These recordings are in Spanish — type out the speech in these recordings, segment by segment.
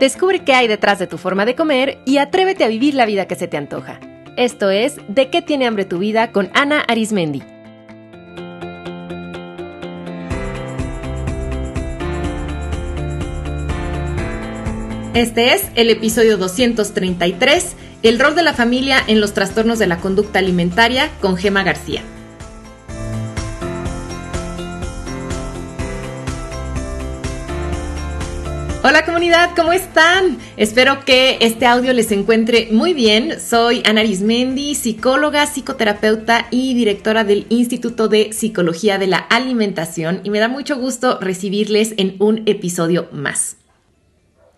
Descubre qué hay detrás de tu forma de comer y atrévete a vivir la vida que se te antoja. Esto es De qué tiene hambre tu vida con Ana Arismendi. Este es el episodio 233, El rol de la familia en los trastornos de la conducta alimentaria con Gema García. Hola comunidad, ¿cómo están? Espero que este audio les encuentre muy bien. Soy Ana Arismendi, psicóloga, psicoterapeuta y directora del Instituto de Psicología de la Alimentación y me da mucho gusto recibirles en un episodio más.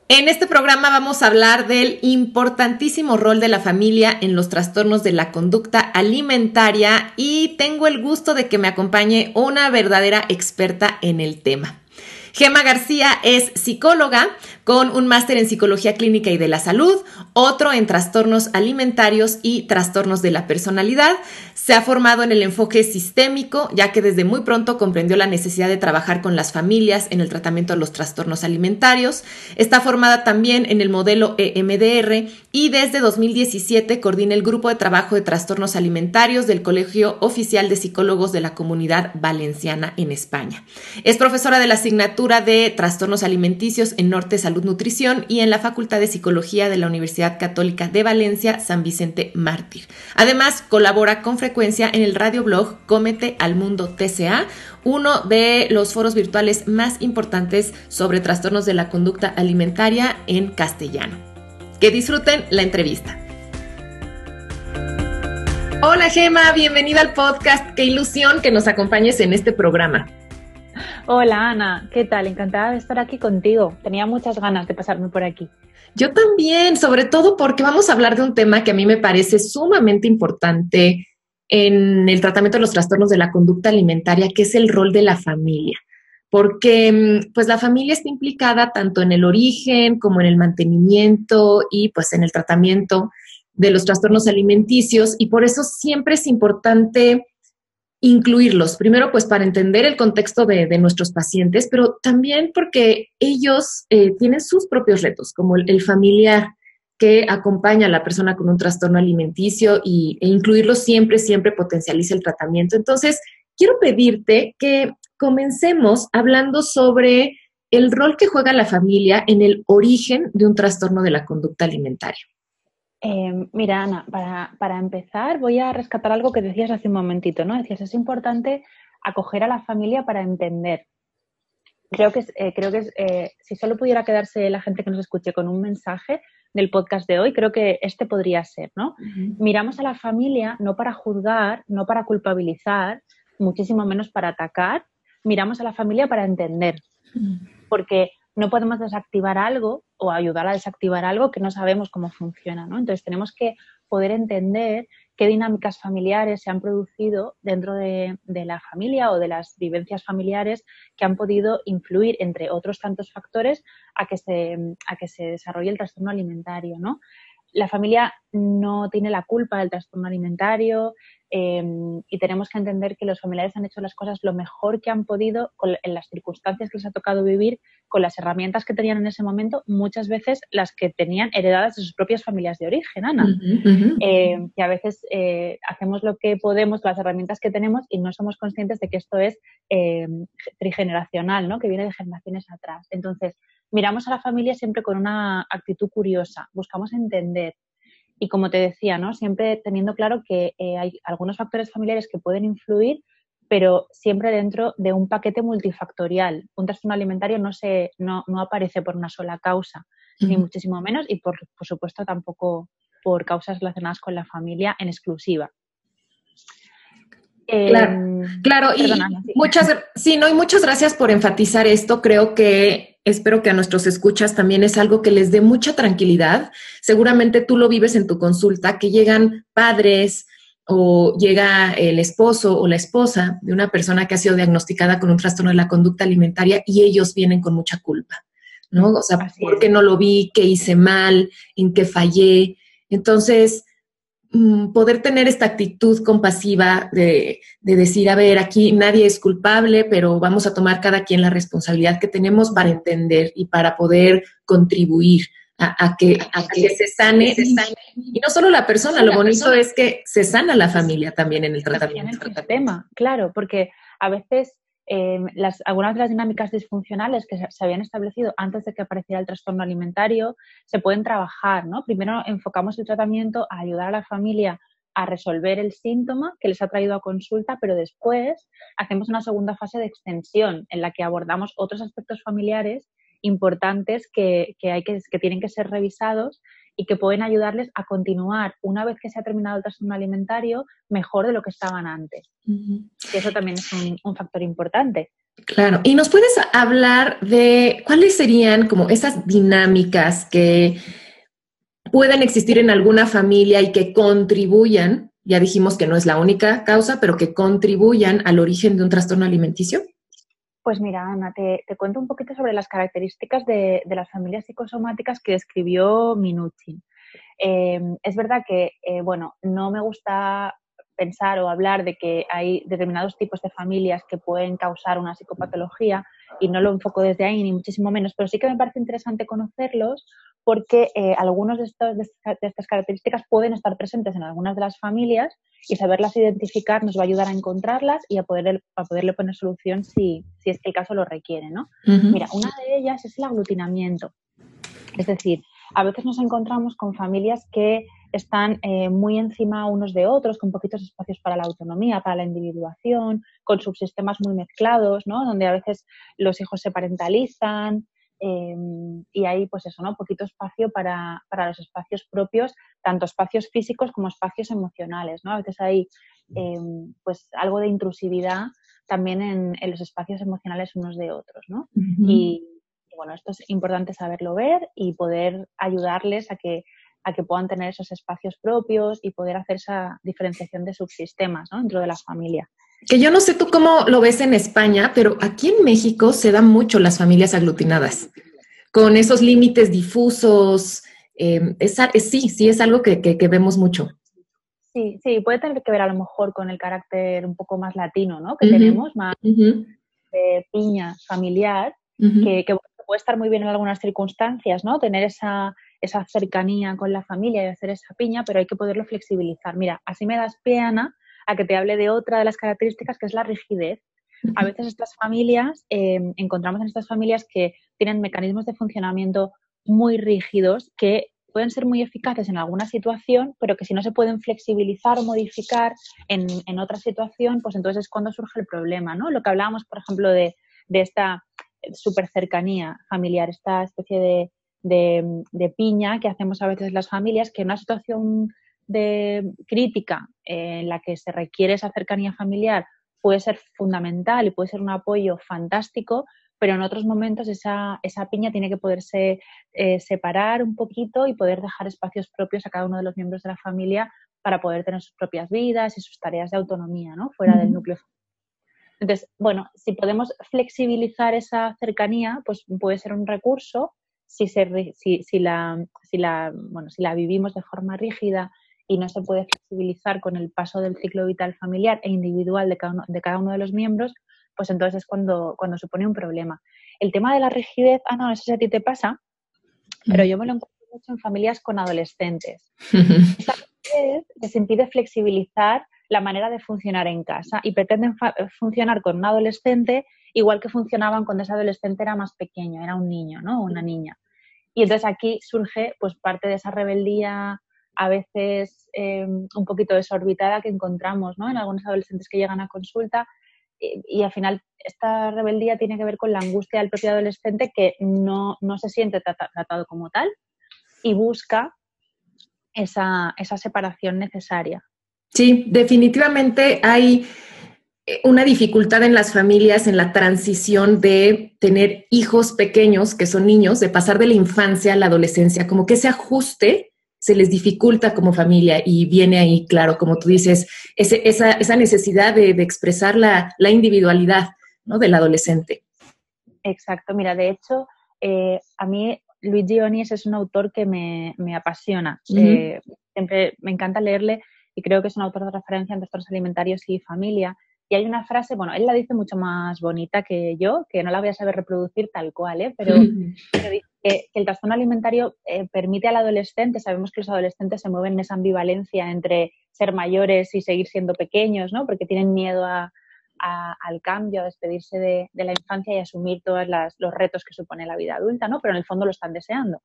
En este programa vamos a hablar del importantísimo rol de la familia en los trastornos de la conducta alimentaria y tengo el gusto de que me acompañe una verdadera experta en el tema. Gema García es psicóloga con un máster en psicología clínica y de la salud, otro en trastornos alimentarios y trastornos de la personalidad. Se ha formado en el enfoque sistémico, ya que desde muy pronto comprendió la necesidad de trabajar con las familias en el tratamiento de los trastornos alimentarios. Está formada también en el modelo EMDR y desde 2017 coordina el grupo de trabajo de trastornos alimentarios del Colegio Oficial de Psicólogos de la Comunidad Valenciana en España. Es profesora de la asignatura de Trastornos Alimenticios en Norte Salud Nutrición y en la Facultad de Psicología de la Universidad Católica de Valencia, San Vicente Mártir. Además, colabora con frecuencia en el radioblog Cómete al Mundo TCA, uno de los foros virtuales más importantes sobre trastornos de la conducta alimentaria en castellano. Que disfruten la entrevista. Hola Gema, bienvenida al podcast. Qué ilusión que nos acompañes en este programa. Hola Ana, ¿qué tal? Encantada de estar aquí contigo. Tenía muchas ganas de pasarme por aquí. Yo también, sobre todo porque vamos a hablar de un tema que a mí me parece sumamente importante en el tratamiento de los trastornos de la conducta alimentaria, que es el rol de la familia. Porque mm, pues la familia está implicada tanto en el origen como en el mantenimiento y pues en el tratamiento de los trastornos alimenticios y por eso siempre es importante incluirlos. Primero, pues para entender el contexto de, nuestros pacientes, pero también porque ellos eh, tienen sus propios retos, como el, familiar que acompaña a la persona con un trastorno alimenticio y, e incluirlos siempre, siempre potencializa el tratamiento. Entonces, quiero pedirte que comencemos hablando sobre el rol que juega la familia en el origen de un trastorno de la conducta alimentaria. Em, mira, Ana, para, empezar voy a rescatar algo que decías hace un momentito, ¿no? Decías, es importante acoger a la familia para entender. Creo que, eh, creo que eh, si solo pudiera quedarse la gente que nos escuche con un mensaje del podcast de hoy, creo que este podría ser, ¿no? Miramos a la familia no para juzgar, no para culpabilizar, muchísimo menos para atacar, miramos a la familia para entender. Porque no podemos desactivar algo o ayudar a desactivar algo que no sabemos cómo funciona, ¿no? Entonces tenemos que poder entender qué dinámicas familiares se han producido dentro de, la familia o de las vivencias familiares que han podido influir, entre otros tantos factores, a que se, a que se desarrolle el trastorno alimentario, ¿no? La familia no tiene la culpa del trastorno alimentario, Em, y tenemos que entender que los familiares han hecho las cosas lo mejor que han podido en las circunstancias que les ha tocado vivir, con las herramientas que tenían en ese momento, muchas veces las que tenían heredadas de sus propias familias de origen, Ana. Em, y a veces eh, hacemos lo que podemos con las herramientas que tenemos y no somos conscientes de que esto es em, trigeneracional, ¿no? que viene de generaciones atrás. Entonces, miramos a la familia siempre con una actitud curiosa, buscamos entender, y como te decía, ¿no? Siempre teniendo claro que eh, hay algunos factores familiares que pueden influir, pero siempre dentro de un paquete multifactorial. Un trastorno alimentario no, se, no, no aparece por una sola causa, ni muchísimo menos, y por, por supuesto tampoco por causas relacionadas con la familia en exclusiva. Claro, em, claro, y muchas, sí, no, y muchas gracias por enfatizar esto. Creo que espero que a nuestros escuchas también es algo que les dé mucha tranquilidad. Seguramente tú lo vives en tu consulta, que llegan padres o llega el esposo o la esposa de una persona que ha sido diagnosticada con un trastorno de la conducta alimentaria y ellos vienen con mucha culpa, ¿no? O sea, ¿por qué no lo vi? ¿Qué hice mal? ¿En qué fallé? Entonces, poder tener esta actitud compasiva de, decir, a ver, aquí nadie es culpable, pero vamos a tomar cada quien la responsabilidad que tenemos para entender y para poder contribuir a, que, a que, se, sane, Y no solo la persona, lo bonito es que se sana la familia también en el tratamiento. En el tema, claro, porque a veces Em, las, algunas de las dinámicas disfuncionales que se, habían establecido antes de que apareciera el trastorno alimentario se pueden trabajar, ¿no? Primero enfocamos el tratamiento a ayudar a la familia a resolver el síntoma que les ha traído a consulta, pero después hacemos una segunda fase de extensión en la que abordamos otros aspectos familiares importantes que, hay que, que tienen que ser revisados y que pueden ayudarles a continuar una vez que se ha terminado el trastorno alimentario mejor de lo que estaban antes. Y eso también es un, factor importante. Claro, y nos puedes hablar de cuáles serían como esas dinámicas que pueden existir en alguna familia y que contribuyan, ya dijimos que no es la única causa, pero que contribuyan al origen de un trastorno alimenticio. Pues mira, Ana, te, cuento un poquito sobre las características de, las familias psicosomáticas que describió Minuchin. Eh, es verdad que, eh, bueno, no me gusta pensar o hablar de que hay determinados tipos de familias que pueden causar una psicopatología y no lo enfoco desde ahí ni muchísimo menos, pero sí que me parece interesante conocerlos porque eh, de, estos, de, estas características pueden estar presentes en algunas de las familias y saberlas identificar nos va a ayudar a encontrarlas y a, poder, a poderle poner solución si, si es que el caso lo requiere. ¿no? Mira, una de ellas es el aglutinamiento. Es decir, a veces nos encontramos con familias que están eh, muy encima unos de otros, con poquitos espacios para la autonomía, para la individuación, con subsistemas muy mezclados, ¿no? donde a veces los hijos se parentalizan, Em, y hay, pues eso, ¿no? Poquito espacio para, los espacios propios, tanto espacios físicos como espacios emocionales, ¿no? A veces hay, em, pues, algo de intrusividad también en, los espacios emocionales unos de otros, ¿no? y, bueno, esto es importante saberlo ver y poder ayudarles a que a que puedan tener esos espacios propios y poder hacer esa diferenciación de subsistemas ¿no? dentro de la familia que yo no sé tú cómo lo ves en España, pero aquí en México se dan mucho las familias aglutinadas, con esos límites difusos. Eh, sí, sí, es algo que, vemos mucho. Sí, sí, puede tener que ver a lo mejor con el carácter un poco más latino, ¿no? Que tenemos, más de piña familiar, que, puede estar muy bien en algunas circunstancias, ¿no? Tener esa, esa cercanía con la familia y hacer esa piña, pero hay que poderlo flexibilizar. Mira, así me das pie, Ana, a que te hable de otra de las características que es la rigidez. A veces estas familias, em, encontramos en estas familias que tienen mecanismos de funcionamiento muy rígidos que pueden ser muy eficaces en alguna situación, pero que si no se pueden flexibilizar o modificar en, otra situación, pues entonces es cuando surge el problema, ¿no? Lo que hablábamos, por ejemplo, de, esta super cercanía familiar, esta especie de, de, piña que hacemos a veces las familias, que en una situación de crítica en la que se requiere esa cercanía familiar puede ser fundamental y puede ser un apoyo fantástico, pero en otros momentos esa, esa piña tiene que poderse eh, separar un poquito y poder dejar espacios propios a cada uno de los miembros de la familia para poder tener sus propias vidas y sus tareas de autonomía, ¿no? Fuera del núcleo. Entonces, bueno, si podemos flexibilizar esa cercanía, pues puede ser un recurso. Si, se, si, si, la, si, la, bueno, si la vivimos de forma rígida y no se puede flexibilizar con el paso del ciclo vital familiar e individual de cada uno de, cada uno de los miembros, pues entonces es cuando, cuando supone un problema. El tema de la rigidez, ah, no, eso si a ti te pasa, pero yo me lo encuentro mucho en familias con adolescentes. Esta rigidez les impide flexibilizar la manera de funcionar en casa y pretenden funcionar con un adolescente igual que funcionaban cuando ese adolescente era más pequeño, era un niño, ¿no? Una niña. Y entonces aquí surge pues parte de esa rebeldía a veces em, un poquito desorbitada que encontramos ¿no? en algunos adolescentes que llegan a consulta y, al final esta rebeldía tiene que ver con la angustia del propio adolescente que no, se siente tratado como tal y busca esa, esa separación necesaria. Sí, definitivamente hay eh, una dificultad en las familias en la transición de tener hijos pequeños, que son niños, de pasar de la infancia a la adolescencia, como que ese ajuste se les dificulta como familia y viene ahí, claro, como tú dices, esa, esa, necesidad de, expresar la, individualidad ¿no? del adolescente. Exacto, mira, de hecho, eh, a mí Luigi Onis es un autor que me, apasiona. Eh, siempre me encanta leerle y creo que es un autor de referencia en trastornos alimentarios y familia. Y hay una frase, bueno, él la dice mucho más bonita que yo, que no la voy a saber reproducir tal cual, ¿eh? pero dice que, el trastorno alimentario eh, permite al adolescente, sabemos que los adolescentes se mueven en esa ambivalencia entre ser mayores y seguir siendo pequeños, ¿no? Porque tienen miedo al cambio, a despedirse de, la infancia y asumir todos los retos que supone la vida adulta, ¿no? Pero en el fondo lo están deseando.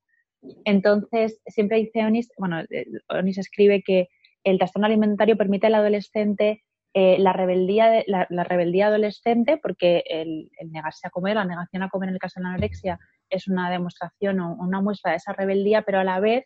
Entonces, siempre dice Onis, bueno, eh, Onis escribe que el trastorno alimentario permite al adolescente eh, la, rebeldía la, rebeldía adolescente, porque el, negarse a comer, la negación a comer en el caso de la anorexia, es una demostración o una muestra de esa rebeldía, pero a la vez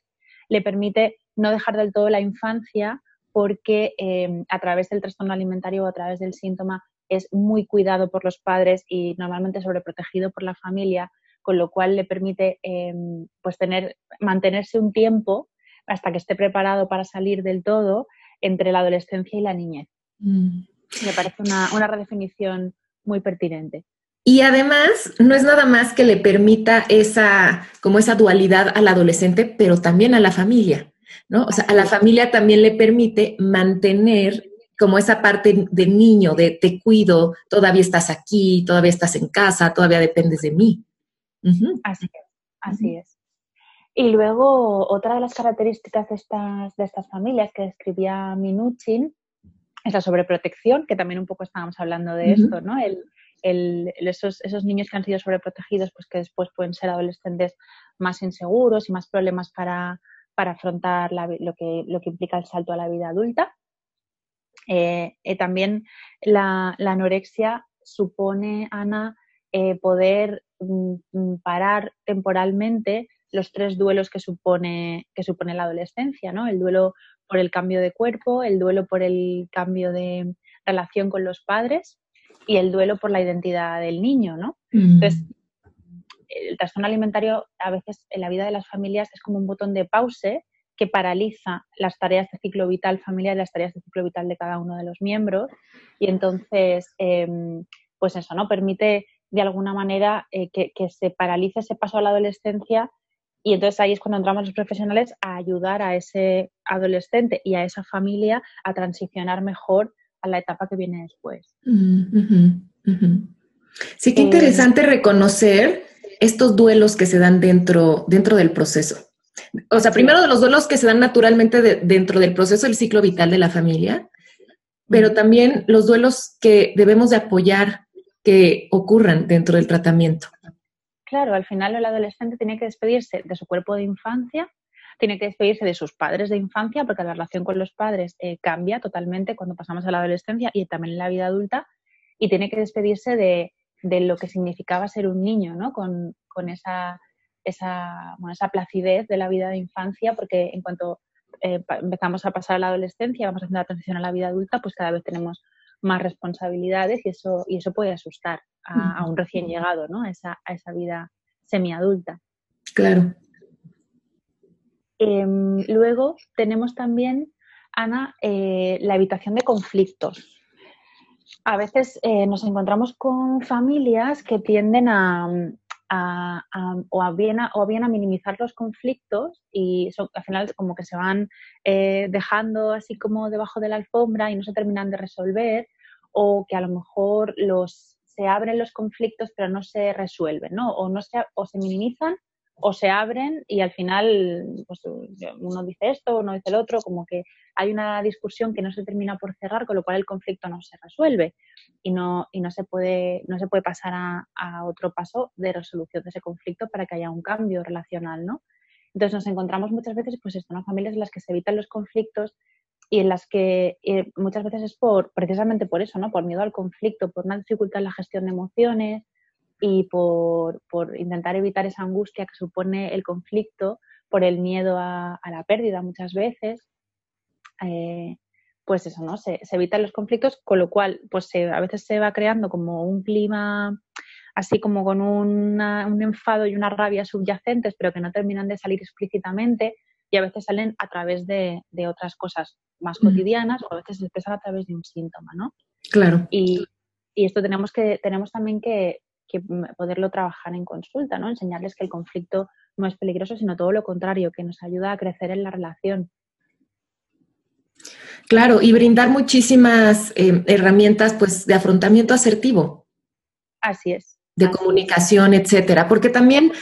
le permite no dejar del todo la infancia porque eh, a través del trastorno alimentario o a través del síntoma es muy cuidado por los padres y normalmente sobreprotegido por la familia, con lo cual le permite em, pues tener, mantenerse un tiempo hasta que esté preparado para salir del todo entre la adolescencia y la niñez. Mm. Me parece una, redefinición muy pertinente. Y además, no es nada más que le permita esa, como esa dualidad al adolescente, pero también a la familia, ¿no? O sea, a la familia también le permite mantener como esa parte de niño, de te cuido, todavía estás aquí, todavía estás en casa, todavía dependes de mí. Así es, así es. Y luego, otra de las características de estas, de estas familias que describía Minuchin es la sobreprotección, que también un poco estábamos hablando de esto, ¿no? El, esos, esos, niños que han sido sobreprotegidos, pues que después pueden ser adolescentes más inseguros y más problemas para, afrontar lo, que, lo que implica el salto a la vida adulta. Eh, eh, también la, anorexia supone, Ana, eh, poder mm, mm, parar temporalmente los tres duelos que supone, que supone la adolescencia, ¿no? El duelo por el cambio de cuerpo, el duelo por el cambio de relación con los padres y el duelo por la identidad del niño, ¿no? Mm. Entonces, el trastorno alimentario a veces en la vida de las familias es como un botón de pause que paraliza las tareas de ciclo vital familiar y las tareas de ciclo vital de cada uno de los miembros y entonces, em, pues eso, ¿no? Permite de alguna manera eh, que, que se paralice ese paso a la adolescencia y entonces ahí es cuando entramos los profesionales a ayudar a ese adolescente y a esa familia a transicionar mejor a la etapa que viene después. Sí, qué eh, interesante reconocer estos duelos que se dan dentro, dentro del proceso. O sea, primero de los duelos que se dan naturalmente dentro del proceso del ciclo vital de la familia, pero también los duelos que debemos de apoyar que ocurran dentro del tratamiento claro, al final el adolescente tiene que despedirse de su cuerpo de infancia, tiene que despedirse de sus padres de infancia, porque la relación con los padres eh, cambia totalmente cuando pasamos a la adolescencia y también en la vida adulta, y tiene que despedirse de, lo que significaba ser un niño, ¿no? Con, esa, esa, esa placidez de la vida de infancia, porque en cuanto eh, empezamos a pasar a la adolescencia, vamos haciendo la transición a la vida adulta, pues cada vez tenemos más responsabilidades y eso, y eso puede asustar a, un recién llegado, ¿no? A esa, a esa vida semiadulta. Claro. Em, luego tenemos también, Ana, eh, la evitación de conflictos. A veces eh, nos encontramos con familias que tienden a, o, bien a, o bien a minimizar los conflictos y al final como que se van eh, dejando así como debajo de la alfombra y no se terminan de resolver o que a lo mejor los, se abren los conflictos pero no se resuelven, ¿no? O, no se, o se minimizan o se abren y al final pues, uno dice esto, uno dice el otro, como que hay una discusión que no se termina por cerrar, con lo cual el conflicto no se resuelve y no, y no, se, puede, no se puede pasar a, otro paso de resolución de ese conflicto para que haya un cambio relacional, ¿no? Entonces nos encontramos muchas veces, pues esto, ¿no? Familias en las que se evitan los conflictos y en las que eh, muchas veces es por precisamente por eso, ¿no? Por miedo al conflicto, por una dificultad en la gestión de emociones y por, intentar evitar esa angustia que supone el conflicto, por el miedo a, la pérdida muchas veces. Eh, pues eso, ¿no? Se, evitan los conflictos, con lo cual, pues a veces se va creando como un clima así como con un enfado y una rabia subyacentes, pero que no terminan de salir explícitamente, y a veces salen a través de, otras cosas más cotidianas o a veces se expresan a través de un síntoma, ¿no? Claro. Y, esto tenemos, que, tenemos también que, poderlo trabajar en consulta, ¿no? Enseñarles que el conflicto no es peligroso, sino todo lo contrario, que nos ayuda a crecer en la relación. Claro, y brindar muchísimas eh, herramientas pues de afrontamiento asertivo. Así es. De comunicación, etcétera. Porque también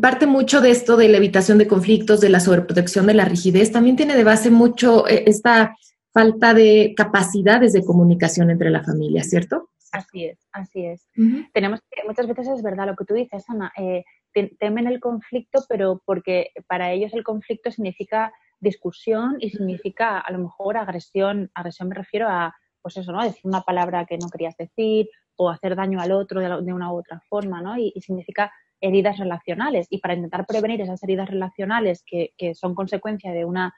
parte mucho de esto de la evitación de conflictos, de la sobreprotección, de la rigidez, también tiene de base mucho eh, esta falta de capacidades de comunicación entre la familia, ¿cierto? Así es, así es. Tenemos que, muchas veces es verdad lo que tú dices, Ana, eh, temen el conflicto, pero porque para ellos el conflicto significa discusión y significa a lo mejor agresión. Agresión me refiero a, pues eso, ¿no? Decir una palabra que no querías decir o hacer daño al otro de, una u otra forma, ¿no? Y, significa heridas relacionales. Y para intentar prevenir esas heridas relacionales que, que son consecuencia de una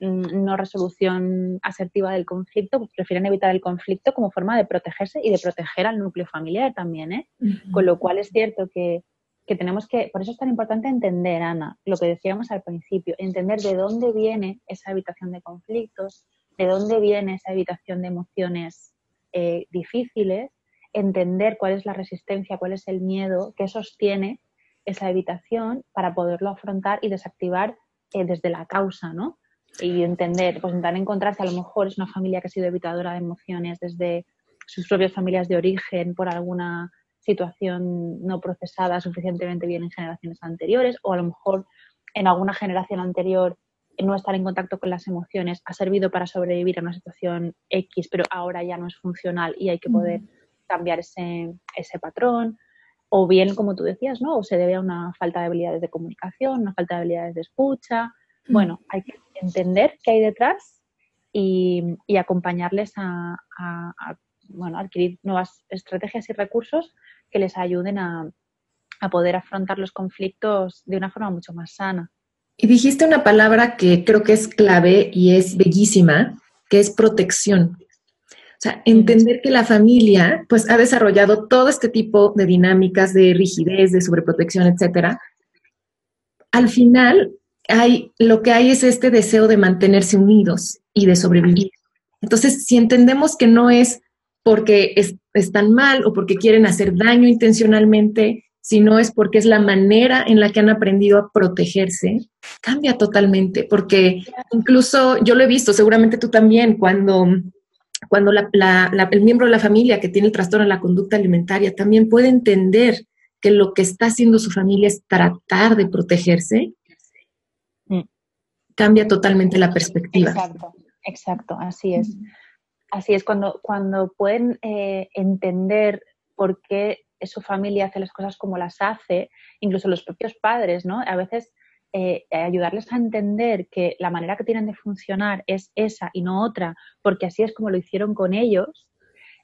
mm, no resolución asertiva del conflicto, pues prefieren evitar el conflicto como forma de protegerse y de proteger al núcleo familiar también, ¿eh? Con lo cual es cierto que que tenemos que, por eso es tan importante entender, Ana, lo que decíamos al principio, entender de dónde viene esa evitación de conflictos, de dónde viene esa evitación de emociones eh, difíciles, entender cuál es la resistencia, cuál es el miedo que sostiene esa evitación para poderlo afrontar y desactivar eh, desde la causa, ¿no? Y entender, pues intentar encontrarse, a lo mejor es una familia que ha sido evitadora de emociones desde sus propias familias de origen por alguna situación no procesada suficientemente bien en generaciones anteriores o a lo mejor en alguna generación anterior no estar en contacto con las emociones ha servido para sobrevivir a una situación X, pero ahora ya no es funcional y hay que poder cambiar ese, ese patrón. O bien, como tú decías, ¿no? O se debe a una falta de habilidades de comunicación, una falta de habilidades de escucha. Bueno, hay que entender qué hay detrás y, acompañarles a, bueno, adquirir nuevas estrategias y recursos que les ayuden a, poder afrontar los conflictos de una forma mucho más sana. Y dijiste una palabra que creo que es clave y es bellísima, que es protección. O sea, entender que la familia pues ha desarrollado todo este tipo de dinámicas de rigidez, de sobreprotección, etcétera. Al final hay lo que hay es este deseo de mantenerse unidos y de sobrevivir. Entonces, si entendemos que no es porque están mal o porque quieren hacer daño intencionalmente, sino es porque es la manera en la que han aprendido a protegerse, cambia totalmente, porque incluso yo lo he visto, seguramente tú también, cuando, cuando el miembro de la familia que tiene el trastorno en la conducta alimentaria también puede entender que lo que está haciendo su familia es tratar de protegerse, mm. cambia totalmente la perspectiva. Exacto, exacto, así es. Así es, cuando, cuando pueden eh, entender por qué su familia hace las cosas como las hace, incluso los propios padres, ¿no? A veces eh, ayudarles a entender que la manera que tienen de funcionar es esa y no otra, porque así es como lo hicieron con ellos,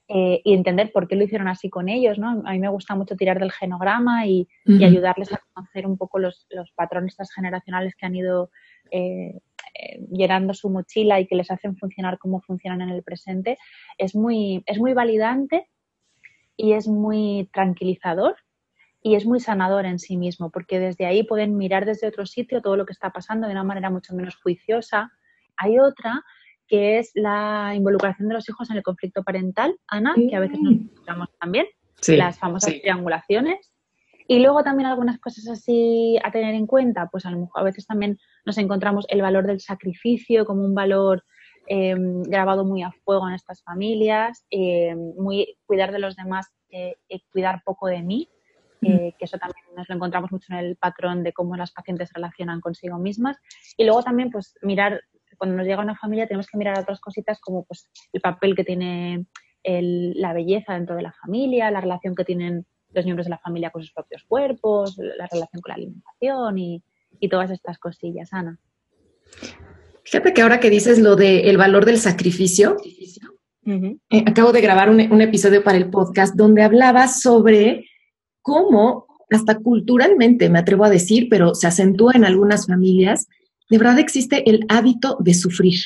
eh, y entender por qué lo hicieron así con ellos, ¿no? A mí me gusta mucho tirar del genograma y, ayudarles a conocer un poco los, los patrones transgeneracionales que han ido eh, llenando su mochila y que les hacen funcionar como funcionan en el presente, es muy, es muy validante y es muy tranquilizador y es muy sanador en sí mismo, porque desde ahí pueden mirar desde otro sitio todo lo que está pasando de una manera mucho menos juiciosa. Hay otra que es la involucración de los hijos en el conflicto parental, Ana, que a veces nos encontramos también, las famosas triangulaciones. Y luego también algunas cosas así a tener en cuenta, pues a lo mejor a veces también nos encontramos el valor del sacrificio como un valor em, grabado muy a fuego en estas familias, em, muy cuidar de los demás eh, y cuidar poco de mí, eh, que eso también nos lo encontramos mucho en el patrón de cómo las pacientes relacionan consigo mismas. Y luego también, pues, mirar, cuando nos llega una familia, tenemos que mirar otras cositas como pues, el papel que tiene la belleza dentro de la familia, la relación que tienen los miembros de la familia con sus propios cuerpos, la relación con la alimentación y, todas estas cosillas, Ana. Fíjate que ahora que dices lo del valor del sacrificio, eh, acabo de grabar un, un, episodio para el podcast donde hablaba sobre cómo, hasta culturalmente, me atrevo a decir, pero se acentúa en algunas familias, de verdad existe el hábito de sufrir.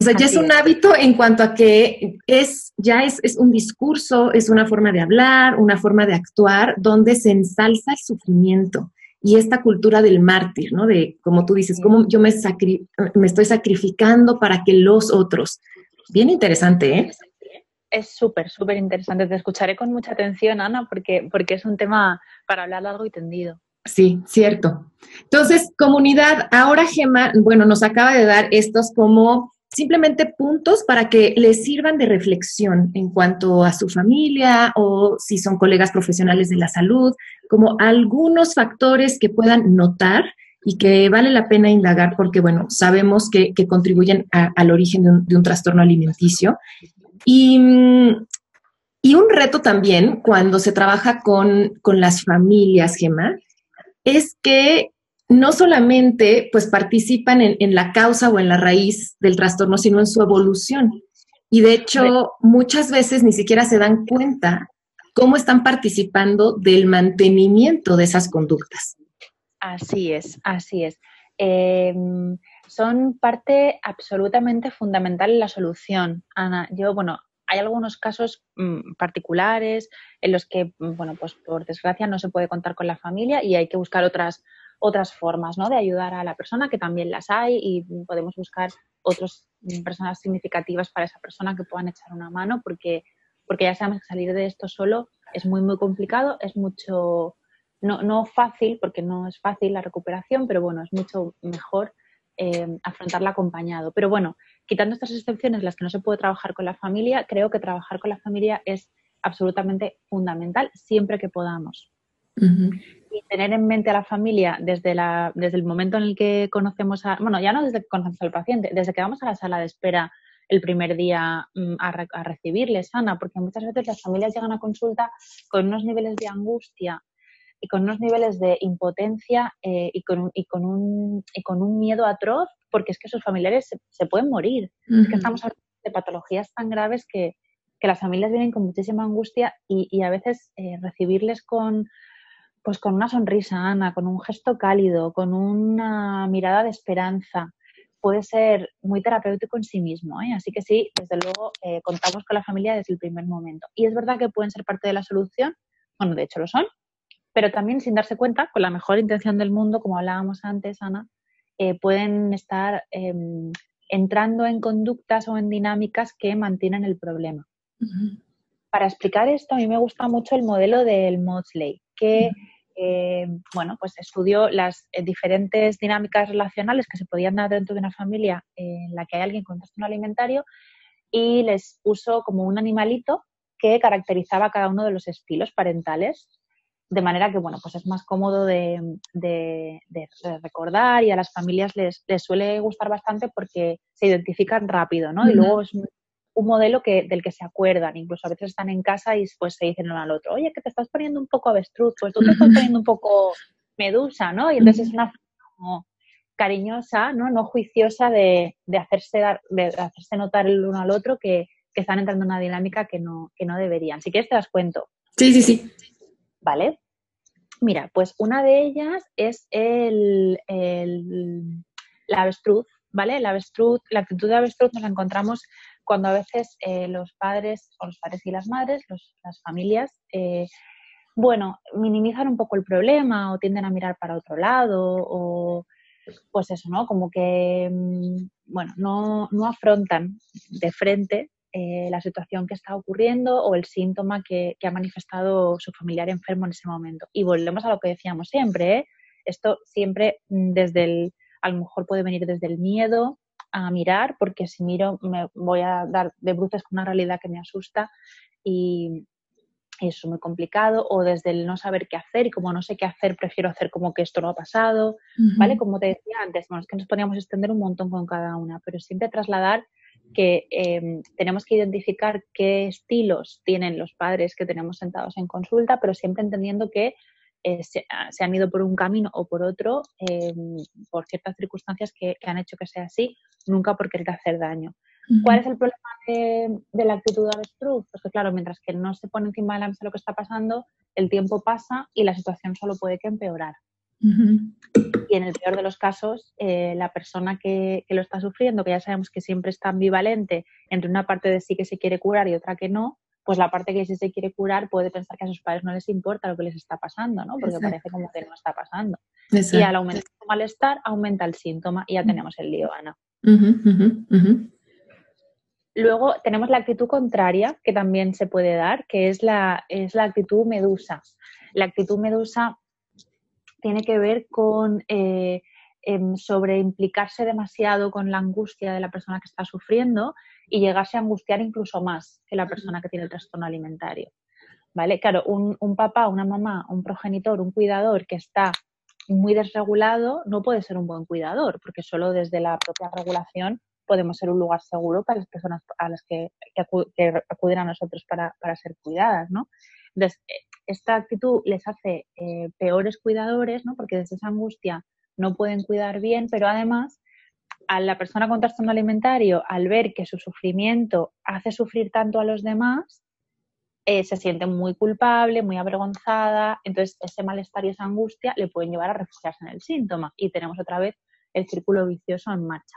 O sea, ya es un hábito en cuanto a que es, ya es, es, un discurso, es una forma de hablar, una forma de actuar, donde se ensalza el sufrimiento y esta cultura del mártir, ¿no? De, como tú dices, cómo yo me, me estoy sacrificando para que los otros. Bien interesante, ¿eh? Es súper, súper interesante. Te escucharé con mucha atención, Ana, porque, porque es un tema para hablar largo y tendido. Sí, cierto. Entonces, comunidad, ahora Gema, bueno, nos acaba de dar estos como simplemente puntos para que les sirvan de reflexión en cuanto a su familia o si son colegas profesionales de la salud, como algunos factores que puedan notar y que vale la pena indagar porque, bueno, sabemos que, contribuyen al origen de un, trastorno alimenticio. Y, y, un reto también cuando se trabaja con, con las familias, Gemma, es que no solamente pues participan en, la causa o en la raíz del trastorno, sino en su evolución. Y de hecho, muchas veces ni siquiera se dan cuenta cómo están participando del mantenimiento de esas conductas. Así es, así es. Em, son parte absolutamente fundamental en la solución, Ana. Yo, bueno, hay algunos casos mm, particulares en los que, mm, bueno, pues por desgracia no se puede contar con la familia y hay que buscar otras otras formas ¿no? de ayudar a la persona, que también las hay, y podemos buscar otras personas significativas para esa persona que puedan echar una mano, porque, porque ya sabemos que salir de esto solo es muy, muy complicado, es mucho, no, no fácil, porque no es fácil la recuperación, pero bueno, es mucho mejor eh, afrontarla acompañado. Pero bueno, quitando estas excepciones, las que no se puede trabajar con la familia, creo que trabajar con la familia es absolutamente fundamental siempre que podamos y tener en mente a la familia desde, la, desde el momento en el que conocemos a, bueno, ya no desde que conocemos al paciente, desde que vamos a la sala de espera el primer día mm, a, a recibirle sana, porque muchas veces las familias llegan a consulta con unos niveles de angustia y con unos niveles de impotencia eh, y, con, y, con un, y con un miedo atroz, porque es que sus familiares se, pueden morir. Es que estamos hablando de patologías tan graves que, que, las familias vienen con muchísima angustia y, y a veces eh, recibirles con, pues con una sonrisa, Ana, con un gesto cálido, con una mirada de esperanza, puede ser muy terapéutico en sí mismo. ¿eh? Así que sí, desde luego eh, contamos con la familia desde el primer momento. Y es verdad que pueden ser parte de la solución, bueno, de hecho lo son, pero también sin darse cuenta, con la mejor intención del mundo, como hablábamos antes, Ana, eh, pueden estar em, entrando en conductas o en dinámicas que mantienen el problema. Para explicar esto, a mí me gusta mucho el modelo del Maudsley, que eh, bueno, pues estudió las eh, diferentes dinámicas relacionales que se podían dar dentro de una familia en la que hay alguien con trastorno alimentario y les puso como un animalito que caracterizaba cada uno de los estilos parentales, de manera que, bueno, pues es más cómodo de, recordar y a las familias les, suele gustar bastante porque se identifican rápido, ¿no? Y luego es un modelo que, del que se acuerdan, incluso a veces están en casa y pues se dicen uno al otro, oye, que te estás poniendo un poco avestruz, pues tú te estás poniendo un poco medusa, ¿no? Y entonces es una como cariñosa, ¿no? No juiciosa de, de hacerse, dar, de hacerse notar el uno al otro que, que, están entrando en una dinámica que no, que no deberían. Si quieres te las cuento. Sí, sí, sí. Vale. Mira, pues una de ellas es el, la avestruz, ¿vale? La avestruz, la actitud de avestruz nos la encontramos cuando a veces eh, los padres o los padres y las madres, las familias, eh, bueno, minimizan un poco el problema o tienden a mirar para otro lado o pues eso, ¿no? Como que, mm, bueno, no, no afrontan de frente eh, la situación que está ocurriendo o el síntoma que, que, ha manifestado su familiar enfermo en ese momento. Y volvemos a lo que decíamos siempre, Esto siempre mm, desde el, a lo mejor puede venir desde el miedo, a mirar, porque si miro me voy a dar de bruces con una realidad que me asusta y, eso es muy complicado, o desde el no saber qué hacer y como no sé qué hacer, prefiero hacer como que esto no ha pasado, ¿vale? Como te decía antes, bueno, es que nos podríamos extender un montón con cada una, pero siempre trasladar que em, tenemos que identificar qué estilos tienen los padres que tenemos sentados en consulta, pero siempre entendiendo que eh, ah, se, han ido por un camino o por otro em, por ciertas circunstancias que, han hecho que sea así, nunca por querer hacer daño. ¿Cuál es el problema de, la actitud de avestruz? Pues que claro, mientras que no se pone encima de la mesa lo que está pasando, el tiempo pasa y la situación solo puede que empeorar. Y en el peor de los casos, eh, la persona que, que, lo está sufriendo, que ya sabemos que siempre está ambivalente entre una parte de sí que se quiere curar y otra que no, pues la parte que sí se quiere curar puede pensar que a sus padres no les importa lo que les está pasando, ¿no? Porque parece como que no está pasando. Y al aumentar el malestar, aumenta el síntoma y ya tenemos el lío, Ana. Luego tenemos la actitud contraria, que también se puede dar, que es la, es la actitud medusa. La actitud medusa tiene que ver con eh, em, sobre implicarse demasiado con la angustia de la persona que está sufriendo y llegarse a angustiar incluso más que la persona que tiene el trastorno alimentario. ¿Vale? Claro, un, un papá, una mamá, un progenitor, un cuidador que está muy desregulado no puede ser un buen cuidador, porque solo desde la propia regulación podemos ser un lugar seguro para las personas a las que, acuden a nosotros para, ser cuidadas, ¿no? Entonces, eh, esta actitud les hace eh, peores cuidadores, ¿no? Porque desde esa angustia no pueden cuidar bien, pero además a la persona con trastorno alimentario, al ver que su sufrimiento hace sufrir tanto a los demás, eh, se siente muy culpable, muy avergonzada, entonces ese malestar y esa angustia le pueden llevar a refugiarse en el síntoma y tenemos otra vez el círculo vicioso en marcha.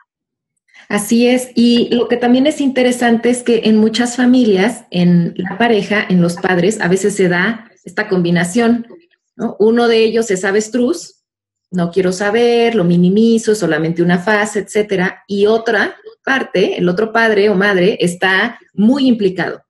Así es, y lo que también es interesante es que en muchas familias, en la pareja, en los padres, a veces se da esta combinación. Uno de ellos es avestruz, no quiero saber, lo minimizo, solamente una fase, etcétera, y otra parte, el otro padre o madre, está muy implicado.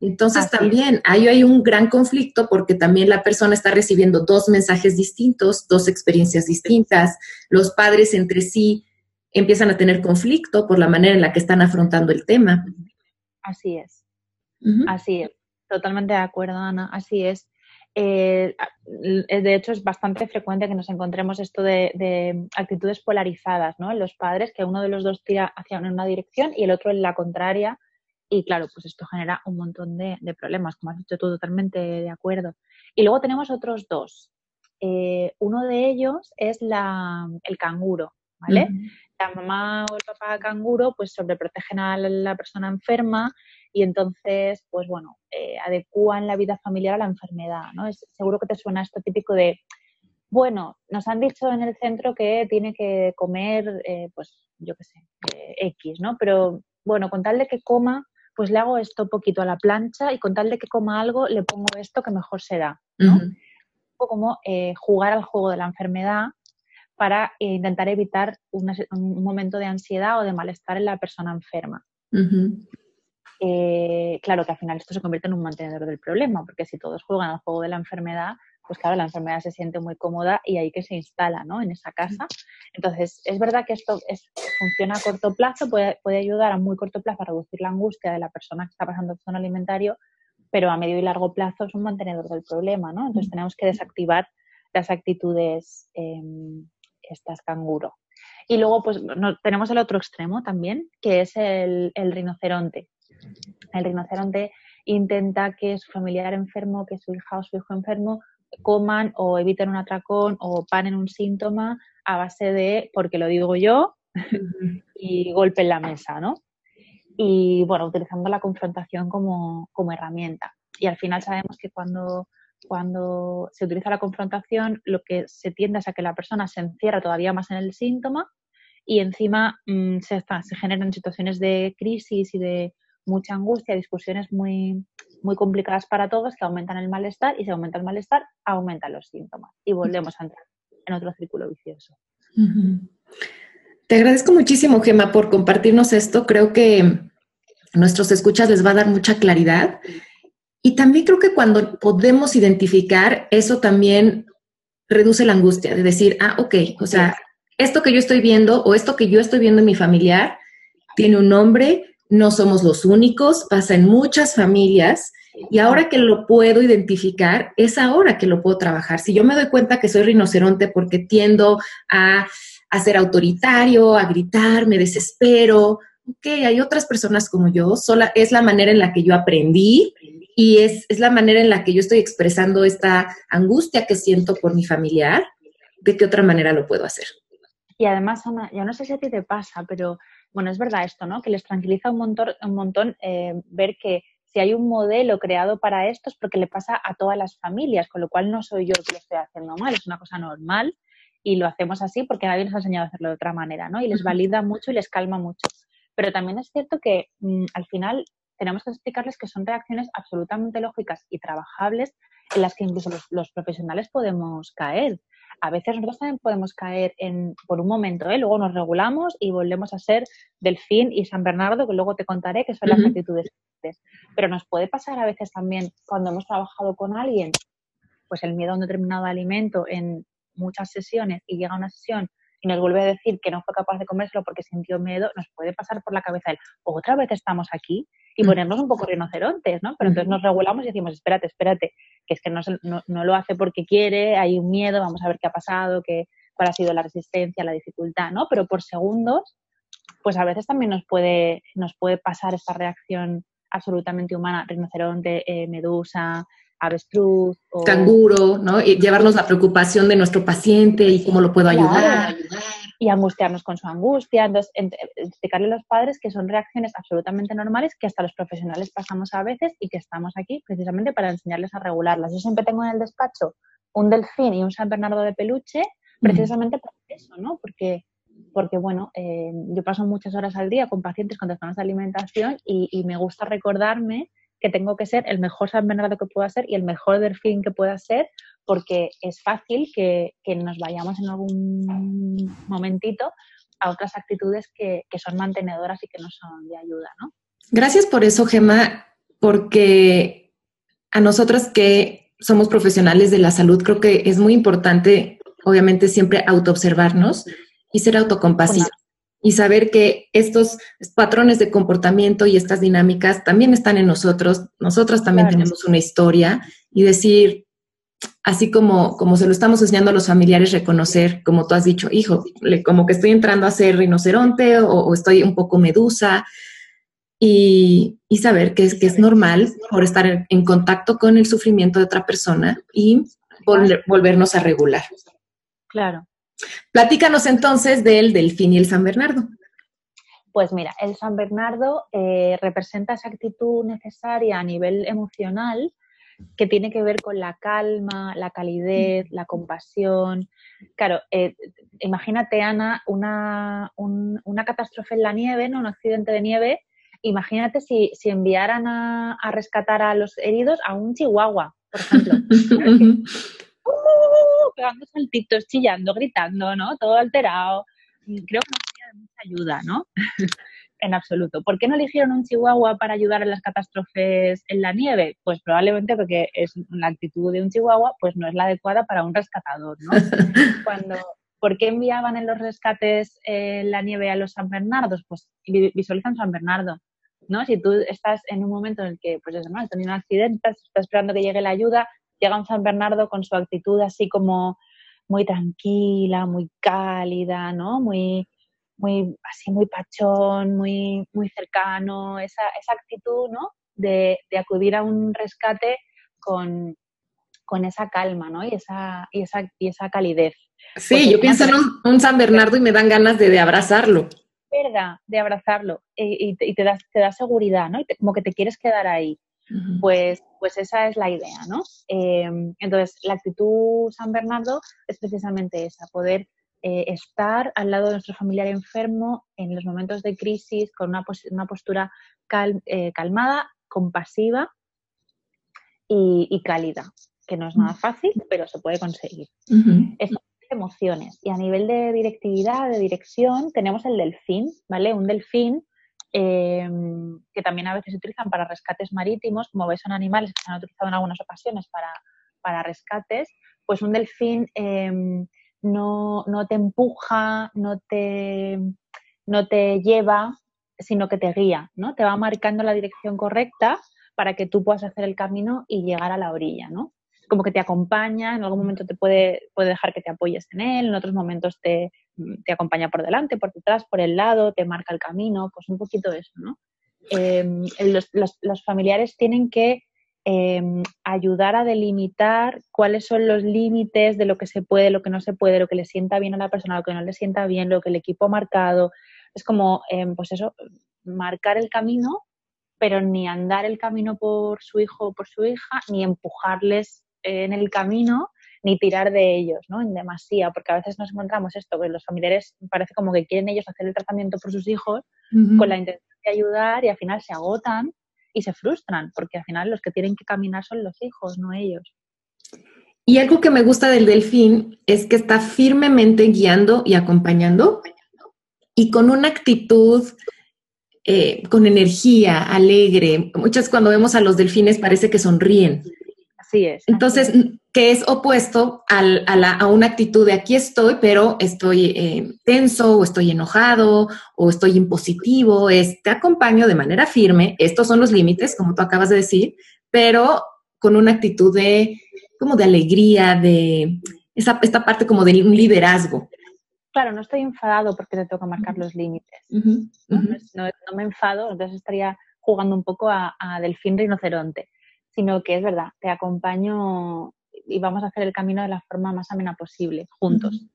Entonces también ahí hay un gran conflicto porque también la persona está recibiendo dos mensajes distintos, dos experiencias distintas. Los padres entre sí empiezan a tener conflicto por la manera en la que están afrontando el tema. Así es. Así es. Totalmente de acuerdo, Ana. Así es. Eh, de hecho, es bastante frecuente que nos encontremos esto de, de, actitudes polarizadas ¿no? en los padres, que uno de los dos tira hacia una dirección y el otro en la contraria y claro, pues esto genera un montón de, problemas, como has dicho tú, totalmente de acuerdo. Y luego tenemos otros dos. Eh, uno de ellos es la, el canguro, ¿vale? La mamá o el papá canguro pues sobreprotegen a la persona enferma y entonces, pues bueno, eh, adecúan la vida familiar a la enfermedad, ¿no? Es, seguro que te suena esto típico de, bueno, nos han dicho en el centro que tiene que comer, eh, pues yo qué sé, X, ¿no? Pero bueno, con tal de que coma, pues le hago esto poquito a la plancha y con tal de que coma algo le pongo esto que mejor será, ¿no? Un poco como eh, jugar al juego de la enfermedad para eh, intentar evitar un momento de ansiedad o de malestar en la persona enferma. Eh, claro que al final esto se convierte en un mantenedor del problema, porque si todos juegan al juego de la enfermedad, pues claro, la enfermedad se siente muy cómoda y ahí que se instala, ¿no? En esa casa. Entonces, es verdad que esto funciona a corto plazo, puede, puede, ayudar a muy corto plazo a reducir la angustia de la persona que está pasando el alimentario, pero a medio y largo plazo es un mantenedor del problema, ¿no? Entonces, tenemos que desactivar las actitudes em, estas canguro. Y luego, pues, tenemos el otro extremo también, que es el, el rinoceronte. El rinoceronte intenta que su familiar enfermo, que su hija o su hijo enfermo coman o eviten un atracón o paren un síntoma a base de, porque lo digo yo, y golpe en la mesa, ¿no? Y bueno, utilizando la confrontación como, herramienta. Y al final sabemos que cuando, cuando se utiliza la confrontación, lo que se tiende es a que la persona se encierra todavía más en el síntoma y encima mm, se, generan situaciones de crisis y de mucha angustia, discusiones muy, muy complicadas para todos que aumentan el malestar y si aumenta el malestar, aumentan los síntomas y volvemos a entrar en otro círculo vicioso. Te agradezco muchísimo, Gema, por compartirnos esto. Creo que nuestros escuchas les va a dar mucha claridad. Y también creo que cuando podemos identificar, eso también reduce la angustia de decir, ah, ok, o sea, esto que yo estoy viendo o esto que yo estoy viendo en mi familiar tiene un nombre, no somos los únicos, pasa en muchas familias y ahora que lo puedo identificar, es ahora que lo puedo trabajar. Si yo me doy cuenta que soy rinoceronte porque tiendo a, ser autoritario, a gritar, me desespero, ok, hay otras personas como yo, sola, es la manera en la que yo aprendí y es, es la manera en la que yo estoy expresando esta angustia que siento por mi familiar, ¿de qué otra manera lo puedo hacer? Y además, Ana, yo no sé si a ti te pasa, pero bueno, es verdad esto, ¿no? Que les tranquiliza un montón, un montón eh, ver que si hay un modelo creado para esto es porque le pasa a todas las familias, con lo cual no soy yo el que lo estoy haciendo mal, es una cosa normal y lo hacemos así porque nadie nos ha enseñado a hacerlo de otra manera, ¿no? Y les valida mucho y les calma mucho. Pero también es cierto que mm, al final tenemos que explicarles que son reacciones absolutamente lógicas y trabajables en las que incluso los profesionales podemos caer a veces nosotros también podemos caer en, por un momento, ¿eh? luego nos regulamos y volvemos a ser Delfín y San Bernardo, que luego te contaré que son las actitudes. Pero nos puede pasar a veces también cuando hemos trabajado con alguien, pues el miedo a un determinado alimento en muchas sesiones y llega a una sesión y nos vuelve a decir que no fue capaz de comérselo porque sintió miedo, nos puede pasar por la cabeza el otra vez estamos aquí y ponernos un poco rinocerontes, ¿no? Pero entonces nos regulamos y decimos, espérate, espérate, que es que no, no, lo hace porque quiere, hay un miedo, vamos a ver qué ha pasado, qué, cuál ha sido la resistencia, la dificultad, ¿no? Pero por segundos, pues a veces también nos puede, nos puede pasar esta reacción absolutamente humana, rinoceronte, eh, medusa, avestruz. O... Canguro, ¿no? Y llevarnos la preocupación de nuestro paciente y cómo lo puedo ayudar. Y angustiarnos con su angustia. Entonces, explicarle a los padres que son reacciones absolutamente normales que hasta los profesionales pasamos a veces y que estamos aquí precisamente para enseñarles a regularlas. Yo siempre tengo en el despacho un delfín y un San Bernardo de peluche precisamente por eso, ¿no? Porque porque bueno, eh, yo paso muchas horas al día con pacientes con trastornos de alimentación y, y, me gusta recordarme que tengo que ser el mejor San Bernardo que pueda ser y el mejor delfín que pueda ser, porque es fácil que, nos vayamos en algún momentito a otras actitudes que, son mantenedoras y que no son de ayuda, ¿no? Gracias por eso, Gemma, porque a nosotras que somos profesionales de la salud, creo que es muy importante, obviamente, siempre autoobservarnos y ser autocompasivos y saber que estos patrones de comportamiento y estas dinámicas también están en nosotros, nosotros también tenemos una historia y decir, así como, como se lo estamos enseñando a los familiares, reconocer, como tú has dicho, hijo, como que estoy entrando a ser rinoceronte o, estoy un poco medusa y, saber que es, que es normal por estar en, contacto con el sufrimiento de otra persona y volvernos a regular. Claro. Platícanos entonces del delfín y el San Bernardo. Pues mira, el San Bernardo eh, representa esa actitud necesaria a nivel emocional que tiene que ver con la calma, la calidez, la compasión. Claro, eh, imagínate, Ana, una, una, catástrofe en la nieve, ¿no? un accidente de nieve. Imagínate si, enviaran a, a, rescatar a los heridos a un chihuahua, por ejemplo. pegando saltitos, chillando, gritando, ¿no? Todo alterado. Mm, creo que no sería de mucha ayuda, ¿no? en absoluto. ¿Por qué no eligieron un chihuahua para ayudar en las catástrofes en la nieve? Pues probablemente porque es la actitud de un chihuahua pues no es la adecuada para un rescatador, ¿no? Cuando, ¿Por qué enviaban en los rescates en la nieve a los San Bernardos? Pues visualizan San Bernardo, ¿no? Si tú estás en un momento en el que, pues es normal, has tenido un accidente, estás esperando que llegue la ayuda, llega un San Bernardo con su actitud así como muy tranquila, muy cálida, ¿no? Muy, muy, así muy pachón, muy, muy cercano, esa, esa actitud, ¿no? De, acudir a un rescate con, esa calma, ¿no? Y esa, y esa, y esa calidez. Sí, yo pienso en un, San Bernardo y me dan ganas de, abrazarlo. Verdad, de abrazarlo. Y, te, da, te da seguridad, ¿no? como que te quieres quedar ahí. Pues, pues esa es la idea, ¿no? Em, entonces, la actitud San Bernardo es precisamente esa, poder eh, estar al lado de nuestro familiar enfermo en los momentos de crisis con una, postura eh, calmada, compasiva y, cálida, que no es nada fácil, pero se puede conseguir. Es emociones. Y a nivel de directividad, de dirección, tenemos el delfín, ¿vale? Un delfín Em, que también a veces se utilizan para rescates marítimos, como veis son animales que se han utilizado en algunas ocasiones para, para rescates, pues un delfín em, no, no, te empuja, no te, no te lleva, sino que te guía, ¿no? Te va marcando la dirección correcta para que tú puedas hacer el camino y llegar a la orilla, ¿no? Como que te acompaña, en algún momento te puede, puede dejar que te apoyes en él, en otros momentos te, te acompaña por delante, por detrás, por el lado, te marca el camino, pues un poquito eso, ¿no? Em, los, familiares tienen que em, ayudar a delimitar cuáles son los límites de lo que se puede, lo que no se puede, lo que le sienta bien a la persona, lo que no le sienta bien, lo que el equipo ha marcado. Es como, em, pues eso, marcar el camino, pero ni andar el camino por su hijo o por su hija, ni empujarles en el camino, ni tirar de ellos, ¿no? En demasía, porque a veces nos encontramos esto, que los familiares parece como que quieren ellos hacer el tratamiento por sus hijos con la intención de ayudar y al final se agotan y se frustran, porque al final los que tienen que caminar son los hijos, no ellos. Y algo que me gusta del delfín es que está firmemente guiando y acompañando y con una actitud eh, con energía, alegre. Muchas cuando vemos a los delfines parece que sonríen, Así es. Entonces, que es opuesto a, una actitud de aquí estoy, pero estoy eh, tenso o estoy enojado o estoy impositivo, es te acompaño de manera firme, estos son los límites, como tú acabas de decir, pero con una actitud de como de alegría, de esa, esta parte como de un liderazgo. Claro, no estoy enfadado porque te toca marcar los límites. ¿no? me enfado, entonces estaría jugando un poco a, a delfín rinoceronte, sino que es verdad, te acompaño y vamos a hacer el camino de la forma más amena posible, juntos.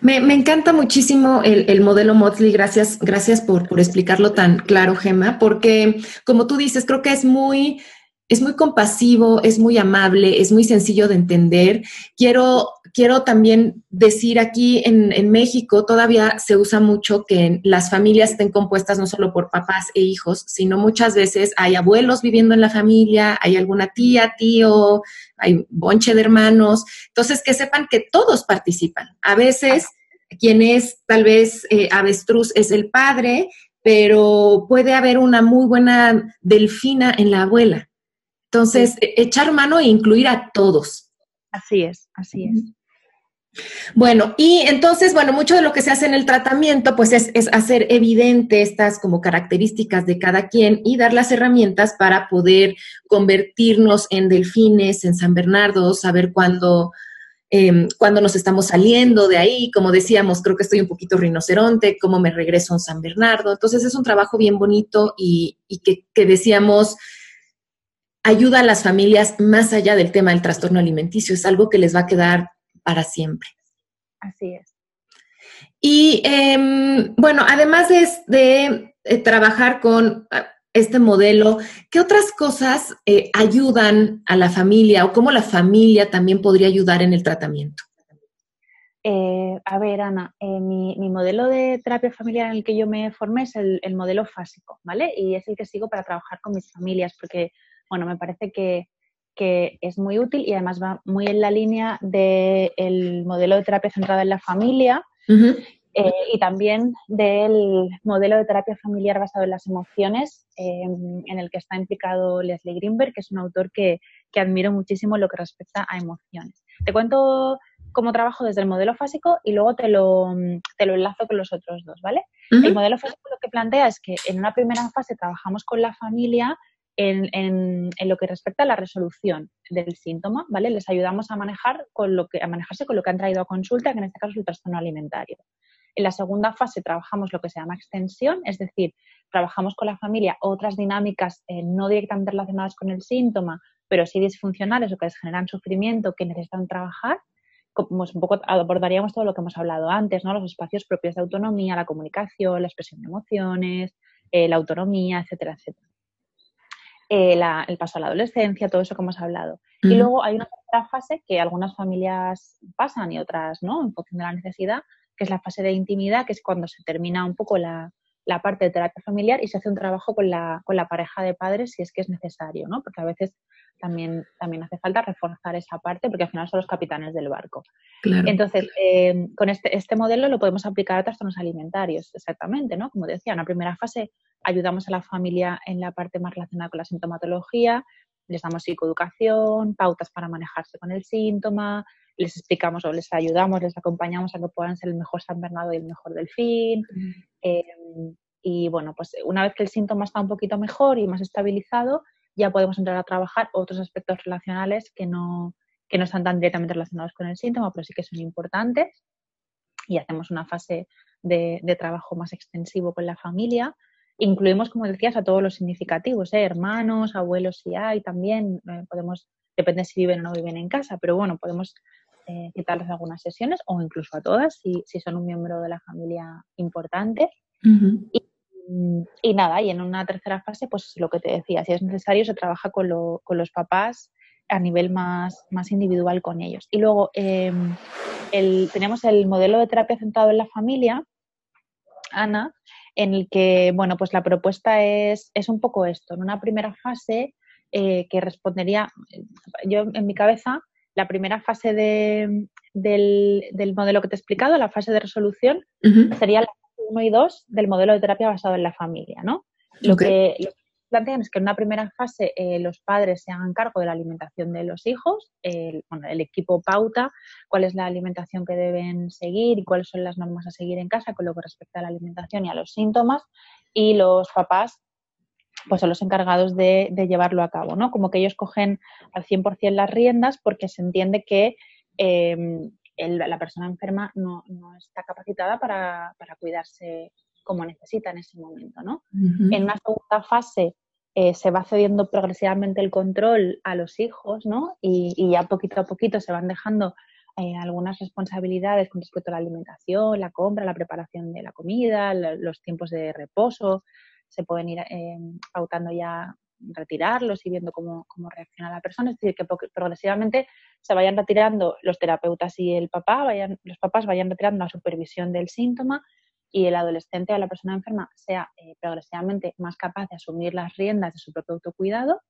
Me, encanta muchísimo el, modelo Motley, gracias, gracias por, por, explicarlo tan claro, Gemma, porque como tú dices, creo que es muy, es muy compasivo, es muy amable, es muy sencillo de entender. Quiero quiero también decir aquí en, México todavía se usa mucho que las familias estén compuestas no solo por papás e hijos, sino muchas veces hay abuelos viviendo en la familia, hay alguna tía, tío, hay bonche de hermanos. Entonces, que sepan que todos participan. A veces, quien es tal vez eh, avestruz es el padre, pero puede haber una muy buena delfina en la abuela. Entonces, echar mano e incluir a todos. Así es, así es. Bueno, y entonces, bueno, mucho de lo que se hace en el tratamiento, pues es, hacer evidente estas como características de cada quien y dar las herramientas para poder convertirnos en delfines, en San Bernardo, saber cuándo, em, nos estamos saliendo de ahí. Como decíamos, creo que estoy un poquito rinoceronte, cómo me regreso a un San Bernardo. Entonces es un trabajo bien bonito y, que, que decíamos, ayuda a las familias más allá del tema del trastorno alimenticio. Es algo que les va a quedar para siempre. Así es. Y em, bueno, además de, eh, trabajar con ah, este modelo, ¿qué otras cosas eh, ayudan a la familia o cómo la familia también podría ayudar en el tratamiento? Eh, a ver, Ana, mi, modelo de terapia familiar en el que yo me formé es el, el, modelo fásico, ¿vale? Y es el que sigo para trabajar con mis familias, porque, bueno, me parece que que es muy útil y además va muy en la línea del modelo de terapia centrada en la familia eh, y también del modelo de terapia familiar basado en las emociones, em, en el que está implicado Leslie Greenberg, que es un autor que, admiro muchísimo lo que respecta a emociones. Te cuento cómo trabajo desde el modelo fásico y luego te lo, te lo enlazo con los otros dos, ¿vale? El modelo fásico lo que plantea es que en una primera fase trabajamos con la familia en, lo que respecta a la resolución del síntoma. Les ayudamos a manejar con lo que, a manejarse con lo que han traído a consulta, que en este caso es el trastorno alimentario. En la segunda fase trabajamos lo que se llama extensión, es decir, trabajamos con la familia otras dinámicas eh, no directamente relacionadas con el síntoma, pero sí disfuncionales o que les generan sufrimiento que necesitan trabajar. Como un poco abordaríamos todo lo que hemos hablado antes. Los espacios propios de autonomía, la comunicación, la expresión de emociones, eh, la autonomía, etcétera, etcétera. Eh, el paso a la adolescencia, todo eso que hemos hablado. Y luego hay una tercera fase que algunas familias pasan y otras no, en función de la necesidad, que es la fase de intimidad, que es cuando se termina un poco la, la parte de terapia familiar y se hace un trabajo con la, con la pareja de padres si es que es necesario, ¿no? Porque a veces también, también hace falta reforzar esa parte porque al final son los capitanes del barco. Entonces, eh, con este, este modelo lo podemos aplicar a trastornos alimentarios, exactamente, ¿no? Como decía, en la primera fase ayudamos a la familia en la parte más relacionada con la sintomatología, les damos psicoeducación, pautas para manejarse con el síntoma, les explicamos o les ayudamos, les acompañamos a que puedan ser el mejor San Bernardo y el mejor delfín. Em, y bueno, pues una vez que el síntoma está un poquito mejor y más estabilizado, ya podemos entrar a trabajar otros aspectos relacionales que no, que no están tan directamente relacionados con el síntoma, pero sí que son importantes. Y hacemos una fase de, trabajo más extensivo con la familia. Incluimos, como decías, a todos los significativos, ¿eh? hermanos, abuelos si hay también. Eh, podemos, depende si viven o no viven en casa, pero bueno, podemos eh, quitarles algunas sesiones o incluso a todas si, si son un miembro de la familia importante. y, nada, y en una tercera fase, pues lo que te decía, si es necesario, se trabaja con, con los papás a nivel más, más individual con ellos. Y luego em, el, tenemos el modelo de terapia centrado en la familia, Ana, en el que, bueno, pues la propuesta es, es un poco esto. En una primera fase eh, que respondería, yo en mi cabeza la primera fase de, del, modelo que te he explicado, la fase de resolución, sería la fase 1 y 2 del modelo de terapia basado en la familia, ¿no? Lo, que, plantean es que en una primera fase eh, los padres se hagan cargo de la alimentación de los hijos, el, bueno, el equipo pauta cuál es la alimentación que deben seguir y cuáles son las normas a seguir en casa con lo que respecta a la alimentación y a los síntomas, y los papás pues son los encargados de, llevarlo a cabo, ¿no? Como que ellos cogen al 100% las riendas porque se entiende que em, la persona enferma no, está capacitada para, cuidarse como necesita en ese momento, ¿no? En una segunda fase eh, se va cediendo progresivamente el control a los hijos, ¿no? Y, ya poquito a poquito se van dejando eh, algunas responsabilidades con respecto a la alimentación, la compra, la preparación de la comida, los tiempos de reposo, se pueden ir eh, pautando ya retirarlos y viendo cómo, reacciona la persona. Es decir, que progresivamente se vayan retirando los terapeutas y el papá, vayan, los papás vayan retirando la supervisión del síntoma y el adolescente o la persona enferma sea eh, progresivamente más capaz de asumir las riendas de su propio autocuidado.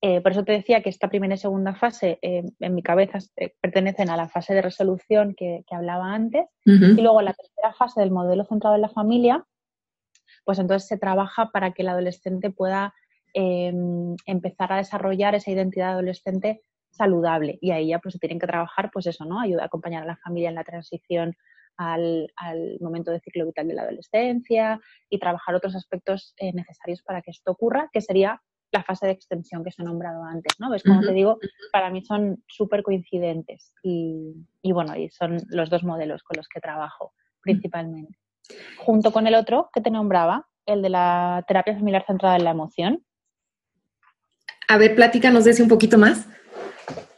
Eh, por eso te decía que esta primera y segunda fase en mi cabeza pertenecen a la fase de resolución que, hablaba antes. Y luego la tercera fase del modelo centrado en la familia pues entonces se trabaja para que el adolescente pueda em, empezar a desarrollar esa identidad adolescente saludable. Y ahí ya pues se tienen que trabajar, pues eso, ¿no? Ayuda a acompañar a la familia en la transición al, momento de ciclo vital de la adolescencia y trabajar otros aspectos eh, necesarios para que esto ocurra, que sería la fase de extensión que se ha nombrado antes, ¿no? ¿Ves? Como te digo, para mí son súper coincidentes y, y, bueno, y son los dos modelos con los que trabajo principalmente junto con el otro que te nombraba, el de la terapia familiar centrada en la emoción. A ver, platícanos de ese un poquito más.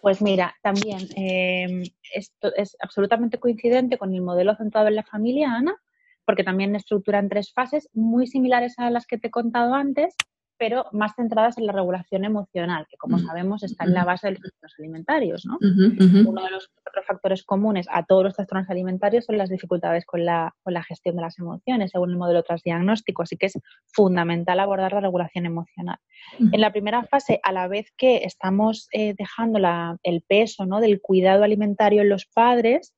Pues mira, también em, esto es absolutamente coincidente con el modelo centrado en la familia, Ana, porque también estructura en tres fases muy similares a las que te he contado antes, pero más centradas en la regulación emocional, que como sabemos está en la base de los trastornos alimentarios. ¿no? Uno de los otros factores comunes a todos los trastornos alimentarios son las dificultades con la, con la gestión de las emociones, según el modelo transdiagnóstico, así que es fundamental abordar la regulación emocional. En la primera fase, a la vez que estamos eh, dejando la, el peso ¿no? del cuidado alimentario en los padres,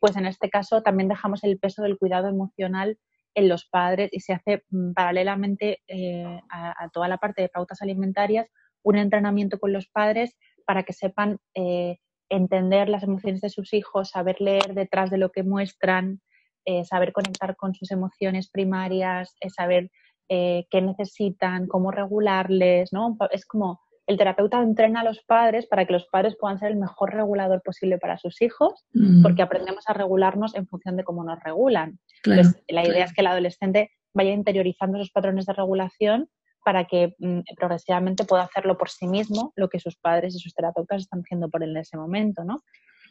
pues en este caso también dejamos el peso del cuidado emocional en los padres y se hace mm, paralelamente eh, a, toda la parte de pautas alimentarias un entrenamiento con los padres para que sepan eh, entender las emociones de sus hijos, saber leer detrás de lo que muestran, eh, saber conectar con sus emociones primarias, saber qué necesitan, cómo regularles, ¿no? Es como el terapeuta entrena a los padres para que los padres puedan ser el mejor regulador posible para sus hijos, mm. porque aprendemos a regularnos en función de cómo nos regulan. Entonces, la idea es que el adolescente vaya interiorizando esos patrones de regulación para que mm, progresivamente pueda hacerlo por sí mismo lo que sus padres y sus terapeutas están haciendo por él en ese momento, ¿no?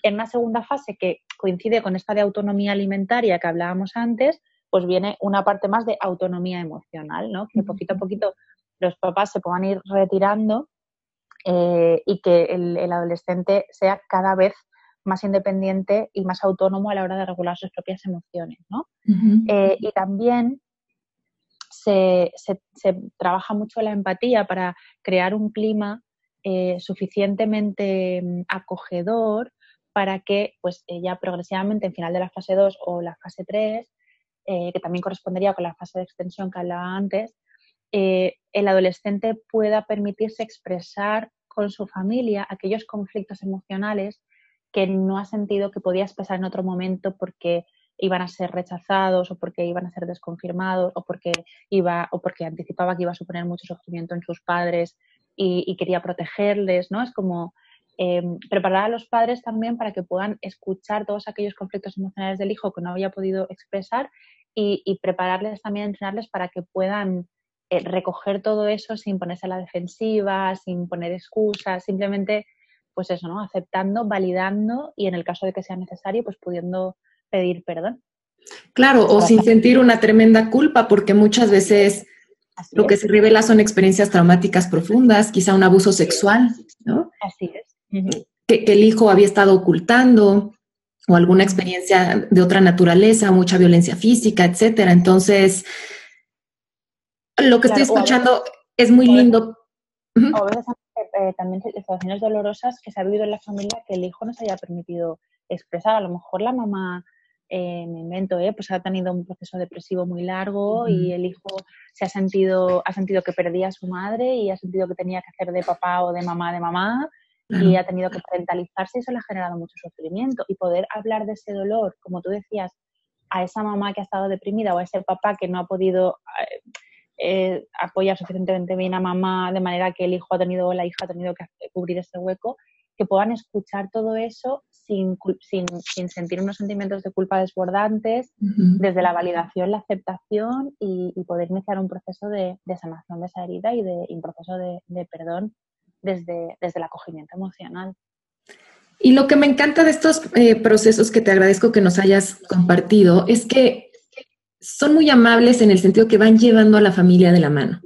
En una segunda fase que coincide con esta de autonomía alimentaria que hablábamos antes, pues viene una parte más de autonomía emocional, ¿no? Que poquito a poquito los papás se puedan ir retirando eh, y que el, adolescente sea cada vez más independiente y más autónomo a la hora de regular sus propias emociones. ¿no? Eh, y también se, trabaja mucho la empatía para crear un clima eh, suficientemente mm, acogedor para que pues ya progresivamente en final de la fase 2 o la fase 3, que también correspondería con la fase de extensión que hablaba antes, eh, el adolescente pueda permitirse expresar con su familia aquellos conflictos emocionales que no ha sentido que podía expresar en otro momento porque iban a ser rechazados o porque iban a ser desconfirmados o porque iba o porque anticipaba que iba a suponer mucho sufrimiento en sus padres y, quería protegerles, ¿no? Es como em, preparar a los padres también para que puedan escuchar todos aquellos conflictos emocionales del hijo que no había podido expresar y, y prepararles también, entrenarles para que puedan eh, recoger todo eso sin ponerse a la defensiva, sin poner excusas, simplemente, pues eso, ¿no? Aceptando, validando y en el caso de que sea necesario, pues pudiendo pedir perdón. Claro, o sin sentir una tremenda culpa, porque muchas veces lo que se revela son experiencias traumáticas profundas, quizá un abuso sexual, ¿no? Así es. que, que, el hijo había estado ocultando o alguna experiencia de otra naturaleza, mucha violencia física, etcétera. Entonces, lo que estoy escuchando es muy lindo. O a veces eh, también situaciones dolorosas que se ha vivido en la familia que el hijo no se haya permitido expresar. A lo mejor la mamá eh, me invento, ¿eh? pues ha tenido un proceso depresivo muy largo y el hijo se ha sentido, ha sentido que perdía a su madre y ha sentido que tenía que hacer de papá o de mamá de mamá y ha tenido que parentalizarse y eso le ha generado mucho sufrimiento. Y poder hablar de ese dolor, como tú decías, a esa mamá que ha estado deprimida o a ese papá que no ha podido eh, apoyar suficientemente bien a mamá de manera que el hijo ha tenido o la hija ha tenido que cubrir ese hueco, que puedan escuchar todo eso sin, sin, sin sentir unos sentimientos de culpa desbordantes, desde la validación, la aceptación y, poder iniciar un proceso de, sanación de esa herida y de un proceso de, perdón desde, desde el acogimiento emocional. Y lo que me encanta de estos eh, procesos que te agradezco que nos hayas compartido es que son muy amables en el sentido que van llevando a la familia de la mano.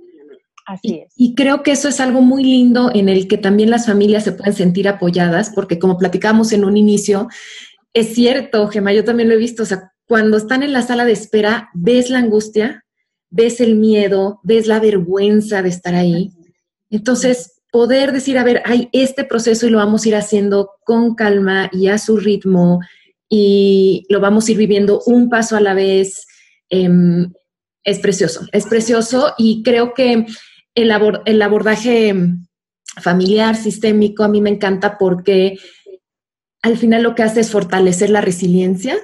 Así es. Y, creo que eso es algo muy lindo en el que también las familias se pueden sentir apoyadas, porque como platicamos en un inicio, es cierto, Gemma, yo también lo he visto, o sea, cuando están en la sala de espera, ves la angustia, ves el miedo, ves la vergüenza de estar ahí. Entonces, poder decir, a ver, hay este proceso y lo vamos a ir haciendo con calma y a su ritmo y lo vamos a ir viviendo un paso a la vez, em, es precioso, es precioso y creo que el, el abordaje familiar, sistémico, a mí me encanta porque al final lo que hace es fortalecer la resiliencia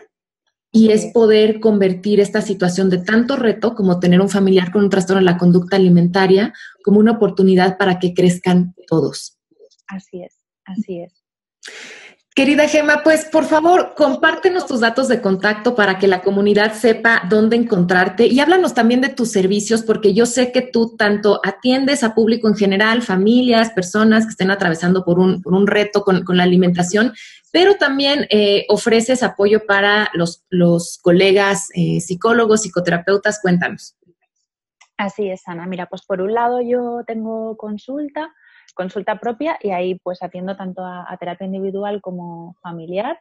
y es poder convertir esta situación de tanto reto como tener un familiar con un trastorno de la conducta alimentaria como una oportunidad para que crezcan todos. Así es, así es. Querida Gema, pues por favor, compártenos tus datos de contacto para que la comunidad sepa dónde encontrarte y háblanos también de tus servicios, porque yo sé que tú tanto atiendes a público en general, familias, personas que estén atravesando por un, por un reto con, la alimentación, pero también eh, ofreces apoyo para los, los colegas eh, psicólogos, psicoterapeutas. Cuéntanos. Así es, Ana. Mira, pues por un lado yo tengo consulta consulta propia y ahí pues atiendo tanto a, terapia individual como familiar.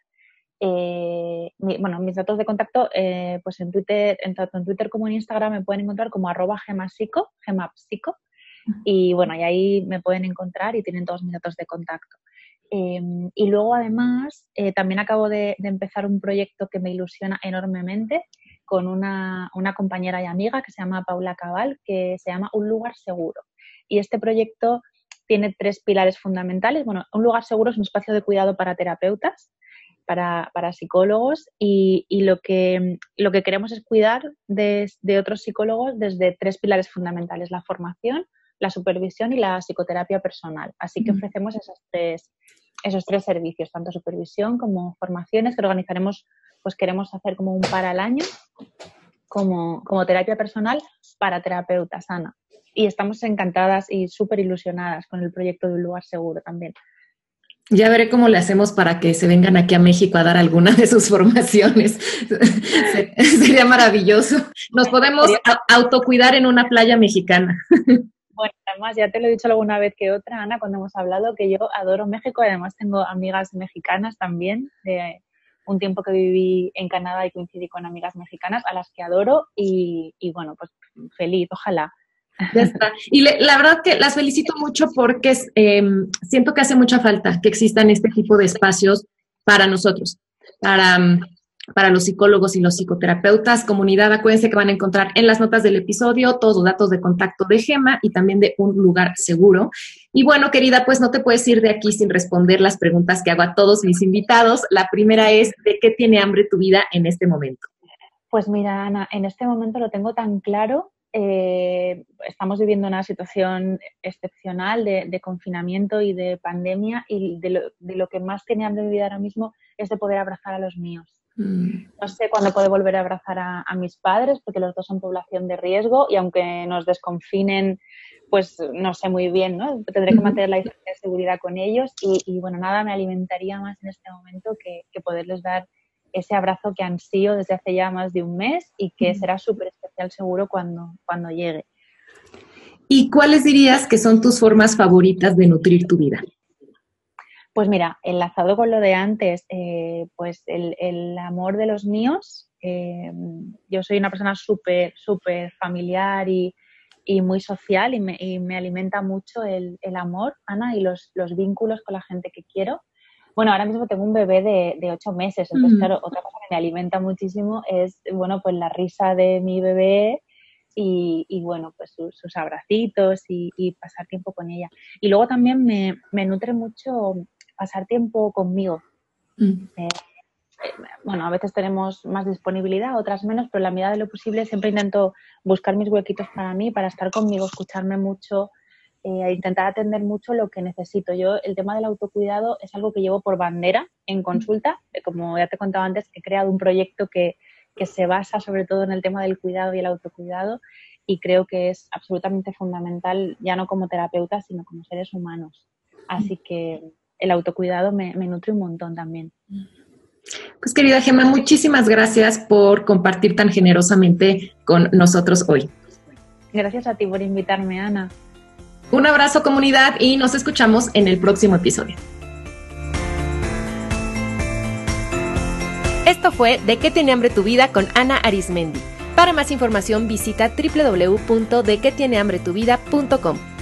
Eh, bueno, mis datos de contacto, eh, pues en Twitter, en tanto en Twitter como en Instagram me pueden encontrar como arroba gemapsico, gemapsico, y bueno, y ahí me pueden encontrar y tienen todos mis datos de contacto. Em, y luego además eh, también acabo de, empezar un proyecto que me ilusiona enormemente con una, una, compañera y amiga que se llama Paula Cabal, que se llama Un lugar seguro. Y este proyecto tiene tres pilares fundamentales. Bueno, un lugar seguro es un espacio de cuidado para terapeutas, para, psicólogos y, lo, que, lo que queremos es cuidar de, otros psicólogos desde tres pilares fundamentales, la formación, la supervisión y la psicoterapia personal. Así que ofrecemos esos tres, esos tres servicios, tanto supervisión como formaciones que organizaremos, pues queremos hacer como un par al año, como, como terapia personal para terapeutas, Ana y estamos encantadas y súper ilusionadas con el proyecto de un lugar seguro también. Ya veré cómo le hacemos para que se vengan aquí a México a dar alguna de sus formaciones. Sería maravilloso. Nos podemos autocuidar en una playa mexicana. Bueno, además ya te lo he dicho alguna vez que otra, Ana, cuando hemos hablado que yo adoro México. Además tengo amigas mexicanas también, de un tiempo que viví en Canadá y coincidí con amigas mexicanas a las que adoro y, y bueno, pues feliz, ojalá ya está. Y la verdad que las felicito mucho porque em, siento que hace mucha falta que existan este tipo de espacios para nosotros, para, mm, para los psicólogos y los psicoterapeutas. Comunidad, acuérdense que van a encontrar en las notas del episodio todos los datos de contacto de Gema y también de un lugar seguro. Y bueno, querida, pues no te puedes ir de aquí sin responder las preguntas que hago a todos mis invitados. La primera es, ¿de qué tiene hambre tu vida en este momento? Pues mira, Ana, en este momento lo tengo tan claro eh, estamos viviendo una situación excepcional de, confinamiento y de pandemia y de lo, que más tenía de mi vida ahora mismo es de poder abrazar a los míos. Mm. No sé cuándo puedo volver a abrazar a, mis padres porque los dos son población de riesgo y aunque nos desconfinen, pues no sé muy bien, ¿no? Tendré que mantener la distancia de seguridad con ellos y, bueno, nada me alimentaría más en este momento que, que poderles dar ese abrazo que ansío desde hace ya más de un mes y que será súper especial seguro cuando, cuando llegue. ¿Y cuáles dirías que son tus formas favoritas de nutrir tu vida? Pues mira, enlazado con lo de antes, eh, pues el, amor de los míos. Eh, yo soy una persona súper, súper familiar y, muy social y me, alimenta mucho el, amor, Ana, y los, los, vínculos con la gente que quiero. Bueno, ahora mismo tengo un bebé de, de ocho meses, entonces, claro, otra cosa que me alimenta muchísimo es, bueno, pues la risa de mi bebé y, y bueno, pues sus, abracitos y, pasar tiempo con ella. Y luego también me, me nutre mucho pasar tiempo conmigo. Mm. Eh, bueno, a veces tenemos más disponibilidad, otras menos, pero en la medida de lo posible siempre intento buscar mis huequitos para mí, para estar conmigo, escucharme mucho, eh, intentar atender mucho lo que necesito. Yo el tema del autocuidado es algo que llevo por bandera en consulta. Eh, como ya te contaba antes, he creado un proyecto que, que se basa sobre todo en el tema del cuidado y el autocuidado y creo que es absolutamente fundamental, ya no como terapeuta, sino como seres humanos. Así que el autocuidado me, me nutre un montón también. Pues querida Gemma, muchísimas gracias por compartir tan generosamente con nosotros hoy. Gracias a ti por invitarme, Ana. Un abrazo comunidad y nos escuchamos en el próximo episodio. Esto fue De qué tiene hambre tu vida con Ana Arismendi. Para más información visita www.dequetienehambretuvida.com.